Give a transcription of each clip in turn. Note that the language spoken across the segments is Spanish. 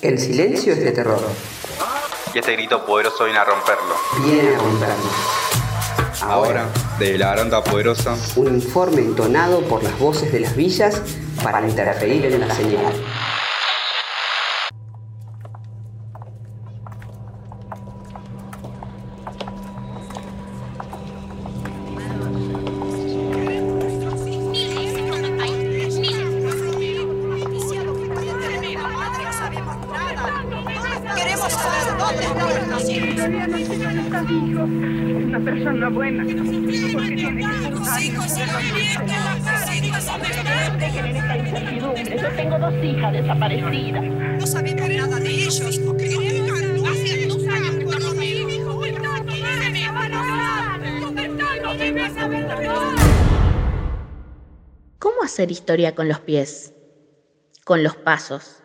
El silencio es de terror. Y este grito poderoso viene a romperlo. Viene a romperlo. Ahora, de la garganta poderosa, Un informe entonado por las voces de las villas para interferir en la señal. Nuestros hijos. Una persona buena. Porque tiene que ser Tus hijos se. Yo tengo dos hijas desaparecidas. No sabemos nada de ellos. Hace dos años que. ¿Cómo hacer historia con los pies? Con los pasos.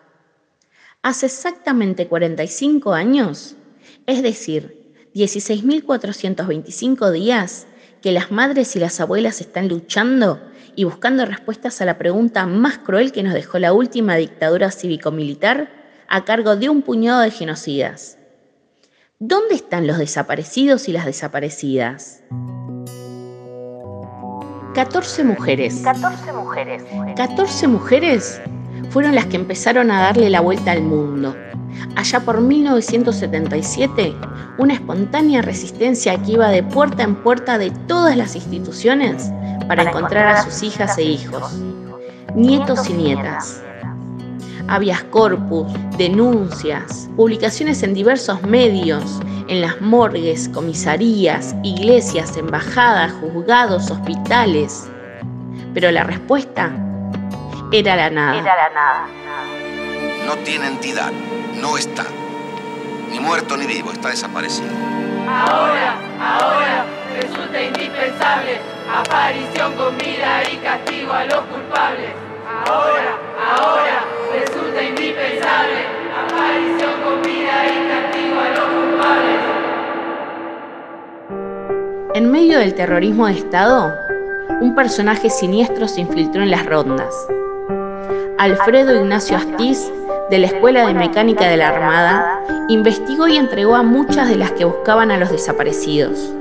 Hace exactamente 45 años, es decir, 16.425 días, que las madres y las abuelas están luchando y buscando respuestas a la pregunta más cruel que nos dejó la última dictadura cívico-militar a cargo de un puñado de genocidas. ¿Dónde están los desaparecidos y las desaparecidas? 14 mujeres. 14 mujeres. 14 mujeres fueron las que empezaron a darle la vuelta al mundo. Allá por 1977, una espontánea resistencia que iba de puerta en puerta de todas las instituciones para encontrar a sus hijas e hijos, nietos y nietas. Habeas corpus, denuncias, publicaciones en diversos medios, en las morgues, comisarías, iglesias, embajadas, juzgados, hospitales. Pero la respuesta era la nada. No tiene entidad, no está. Ni muerto ni vivo, está desaparecido. Ahora, ahora, resulta indispensable aparición con vida y castigo a los culpables. Ahora, ahora, resulta indispensable aparición con vida y castigo a los culpables. En medio del terrorismo de Estado, un personaje siniestro se infiltró en las rondas. Alfredo Ignacio Astiz, de la Escuela de Mecánica de la Armada, investigó y entregó a muchas de las que buscaban a los desaparecidos.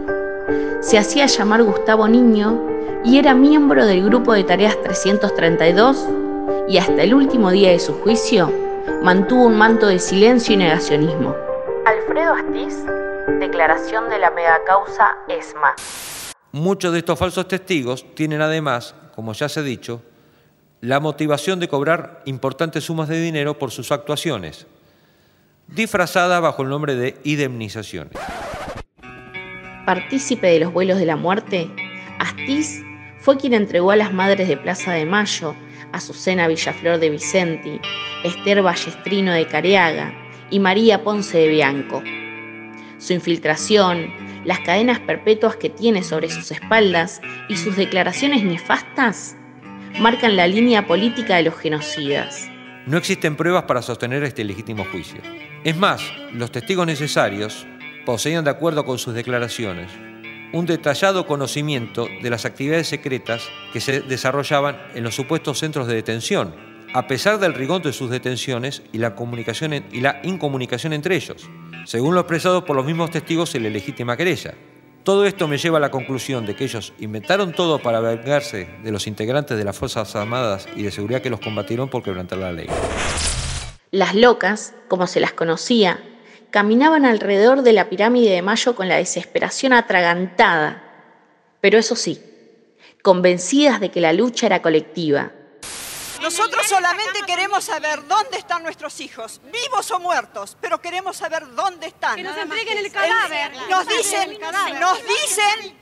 Se hacía llamar Gustavo Niño y era miembro del grupo de tareas 332 y hasta el último día de su juicio mantuvo un manto de silencio y negacionismo. Alfredo Astiz, declaración de la megacausa ESMA. Muchos de estos falsos testigos tienen además, como ya se ha dicho, la motivación de cobrar importantes sumas de dinero por sus actuaciones, disfrazada bajo el nombre de indemnizaciones. Partícipe de los vuelos de la muerte, Astiz fue quien entregó a las madres de Plaza de Mayo, Azucena Villaflor de Vicenti, Esther Ballestrino de Careaga y María Ponce de Bianco. Su infiltración, las cadenas perpetuas que tiene sobre sus espaldas y sus declaraciones nefastas marcan la línea política de los genocidas. No existen pruebas para sostener este legítimo juicio. Es más, los testigos necesarios poseían, de acuerdo con sus declaraciones, un detallado conocimiento de las actividades secretas que se desarrollaban en los supuestos centros de detención, a pesar del rigor de sus detenciones y la, comunicación y la incomunicación entre ellos, según lo expresado por los mismos testigos en la legítima querella. Todo esto me lleva a la conclusión de que ellos inventaron todo para vengarse de los integrantes de las Fuerzas Armadas y de seguridad que los combatieron por quebrantar la ley. Las locas, como se las conocía, caminaban alrededor de la pirámide de Mayo con la desesperación atragantada, pero eso sí, convencidas de que la lucha era colectiva. Nosotros solamente queremos saber dónde están nuestros hijos, vivos o muertos, pero queremos saber dónde están. Que nos entreguen el cadáver. Nos El dicen, cadáver. nos dicen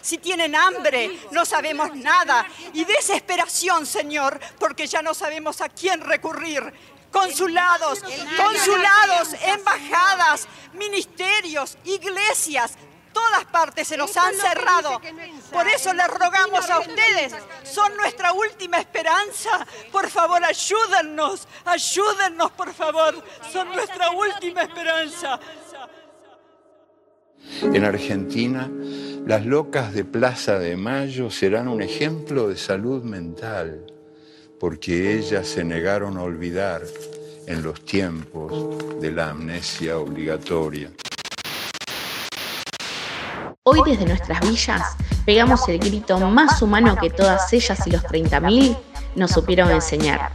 si tienen hambre, no sabemos nada. Y desesperación, Señor, porque ya no sabemos a quién recurrir. consulados, consulados, embajadas, ministerios, iglesias, todas partes se nos han cerrado. Por eso les rogamos a ustedes, son nuestra última esperanza. Por favor, ayúdennos, ayúdennos, por favor. Son nuestra última esperanza. En Argentina, las locas de Plaza de Mayo serán un ejemplo de salud mental, porque ellas se negaron a olvidar en los tiempos de la amnesia obligatoria. Hoy desde nuestras villas pegamos el grito más humano que todas ellas y los 30.000 nos supieron enseñar.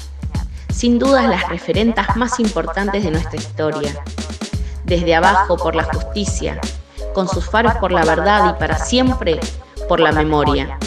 Sin dudas las referentas más importantes de nuestra historia. Desde abajo por la justicia, con sus faros por la verdad y para siempre por la memoria.